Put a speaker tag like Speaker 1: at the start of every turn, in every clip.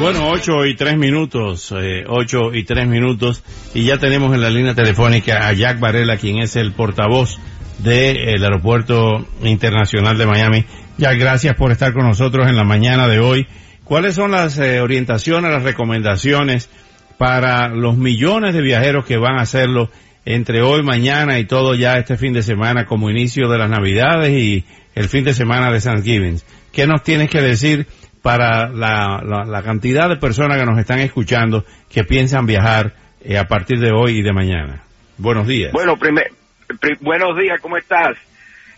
Speaker 1: Bueno, ocho y tres minutos, eh, ocho y tres minutos, y ya tenemos en la línea telefónica a Jack Varela, quien es el portavoz del Aeropuerto Internacional de Miami. Jack, gracias por estar con nosotros en la mañana de hoy. ¿Cuáles son las eh, orientaciones, las recomendaciones para los millones de viajeros que van a hacerlo entre hoy, mañana y todo ya este fin de semana como inicio de las Navidades y el fin de semana de Thanksgiving? ¿Qué nos tienes que decir? Para la, la, cantidad de personas que nos están escuchando que piensan viajar eh, a partir de hoy y de mañana. Buenos días.
Speaker 2: Bueno, primer, buenos días, ¿cómo estás?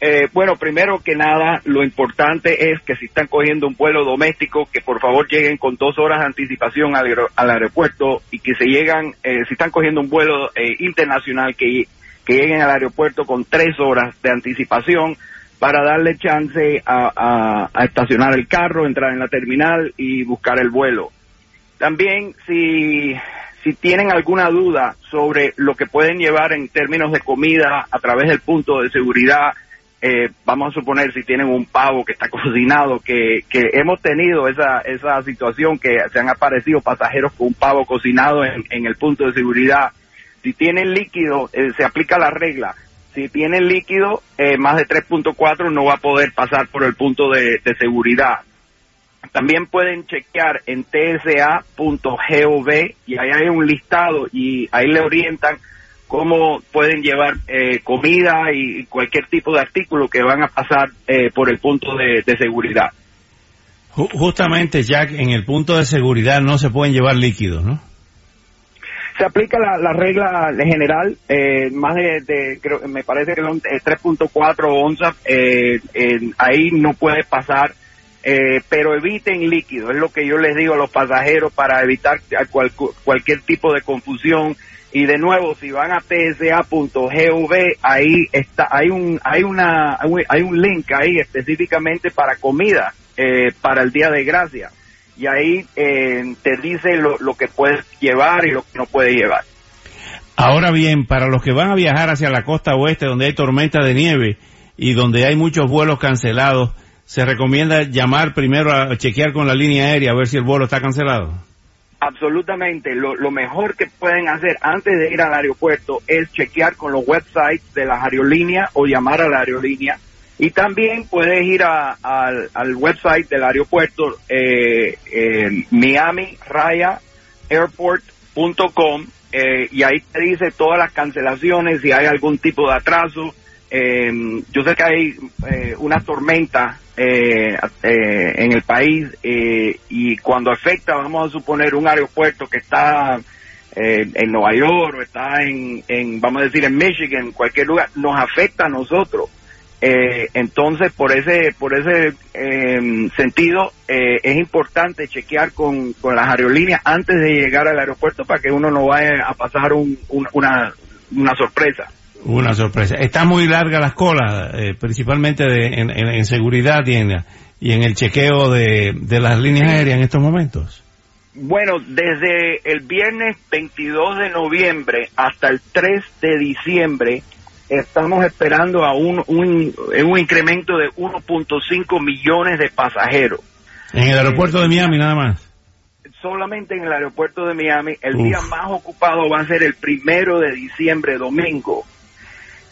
Speaker 2: Eh, bueno, primero que nada, lo importante es que si están cogiendo un vuelo doméstico, que por favor lleguen con dos horas de anticipación al, al aeropuerto y que se llegan, eh, si están cogiendo un vuelo eh, internacional, que, que lleguen al aeropuerto con tres horas de anticipación para darle chance a, estacionar el carro, entrar en la terminal y buscar el vuelo. También si, si tienen alguna duda sobre lo que pueden llevar en términos de comida a través del punto de seguridad, eh, vamos a suponer si tienen un pavo que está cocinado, que, que hemos tenido esa, esa situación que se han aparecido pasajeros con un pavo cocinado en, el punto de seguridad. Si tienen líquido, eh, se aplica la regla si tiene líquido eh, más de 3.4 no va a poder pasar por el punto de, seguridad. También pueden chequear en tsa.gov y ahí hay un listado y ahí le orientan cómo pueden llevar eh, comida y cualquier tipo de artículo que van a pasar eh, por el punto de, de seguridad.
Speaker 1: Justamente, Jack, en el punto de seguridad no se pueden llevar líquidos, ¿no?
Speaker 2: Se aplica la, regla general, eh, más de, creo, me parece que son 3.4 eh, onzas, eh, ahí no puede pasar, pero eviten líquido, es lo que yo les digo a los pasajeros para evitar cualquier tipo de confusión. Y de nuevo, si van a tsa.gov, ahí está, hay un, hay una, hay un link ahí específicamente para comida, para el Día de Gracia y ahí eh, te dice lo, lo que puedes llevar y lo que no puedes llevar.
Speaker 1: Ahora bien, para los que van a viajar hacia la costa oeste donde hay tormenta de nieve y donde hay muchos vuelos cancelados, se recomienda llamar primero a chequear con la línea aérea a ver si el vuelo está cancelado.
Speaker 2: Absolutamente. Lo, lo, mejor que pueden hacer antes de ir al aeropuerto es chequear con los websites de las aerolíneas o llamar a la aerolínea y también puedes ir a, al website del aeropuerto eh, Miami Raya Airport.com eh, y ahí te dice todas las cancelaciones, si hay algún tipo de atraso. Eh, yo sé que hay eh, una tormenta eh, en el país y cuando afecta, vamos a suponer, un aeropuerto que está en Nueva York o está en, en, vamos a decir, en Michigan, cualquier lugar, nos afecta a nosotros. Eh, entonces, por ese, por ese em, sentido, eh, es importante chequear con, con, las aerolíneas antes de llegar al aeropuerto para que uno no vaya a pasar una, una sorpresa.
Speaker 1: Una sorpresa. Está muy larga las colas, eh, principalmente de, en, seguridad y en, y en el chequeo de, de las líneas aéreas en estos momentos.
Speaker 2: Bueno, desde el viernes 22 de noviembre hasta el 3 de diciembre, estamos esperando a un, un, un incremento de 1.5 millones de pasajeros.
Speaker 1: En el aeropuerto de Miami nada más.
Speaker 2: Solamente en el aeropuerto de Miami. El día más ocupado va a ser el primero de diciembre, domingo.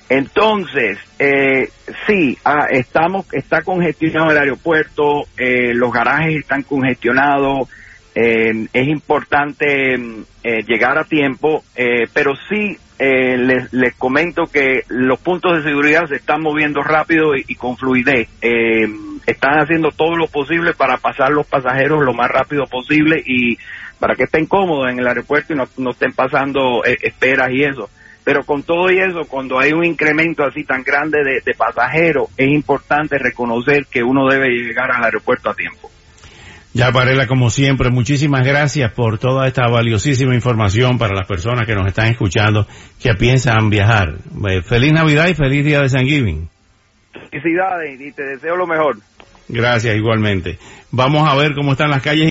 Speaker 2: Entonces, eh, sí, ah, estamos, está congestionado el aeropuerto, eh, los garajes están congestionados, eh, es importante eh, llegar a tiempo, eh, pero sí eh, les, les, comento que los puntos de seguridad se están moviendo rápido y, con fluidez. Eh, están haciendo todo lo posible para pasar los pasajeros lo más rápido posible y para que estén cómodos en el aeropuerto y no, estén pasando eh, esperas y eso. Pero con todo y eso, cuando hay un incremento así tan grande de, de pasajeros, es importante reconocer que uno debe llegar al aeropuerto a tiempo.
Speaker 1: Ya Varela, como siempre, muchísimas gracias por toda esta valiosísima información para las personas que nos están escuchando que piensan viajar. Eh, feliz Navidad y feliz día de San Giving.
Speaker 2: Felicidades y te deseo lo mejor.
Speaker 1: Gracias igualmente. Vamos a ver cómo están las calles.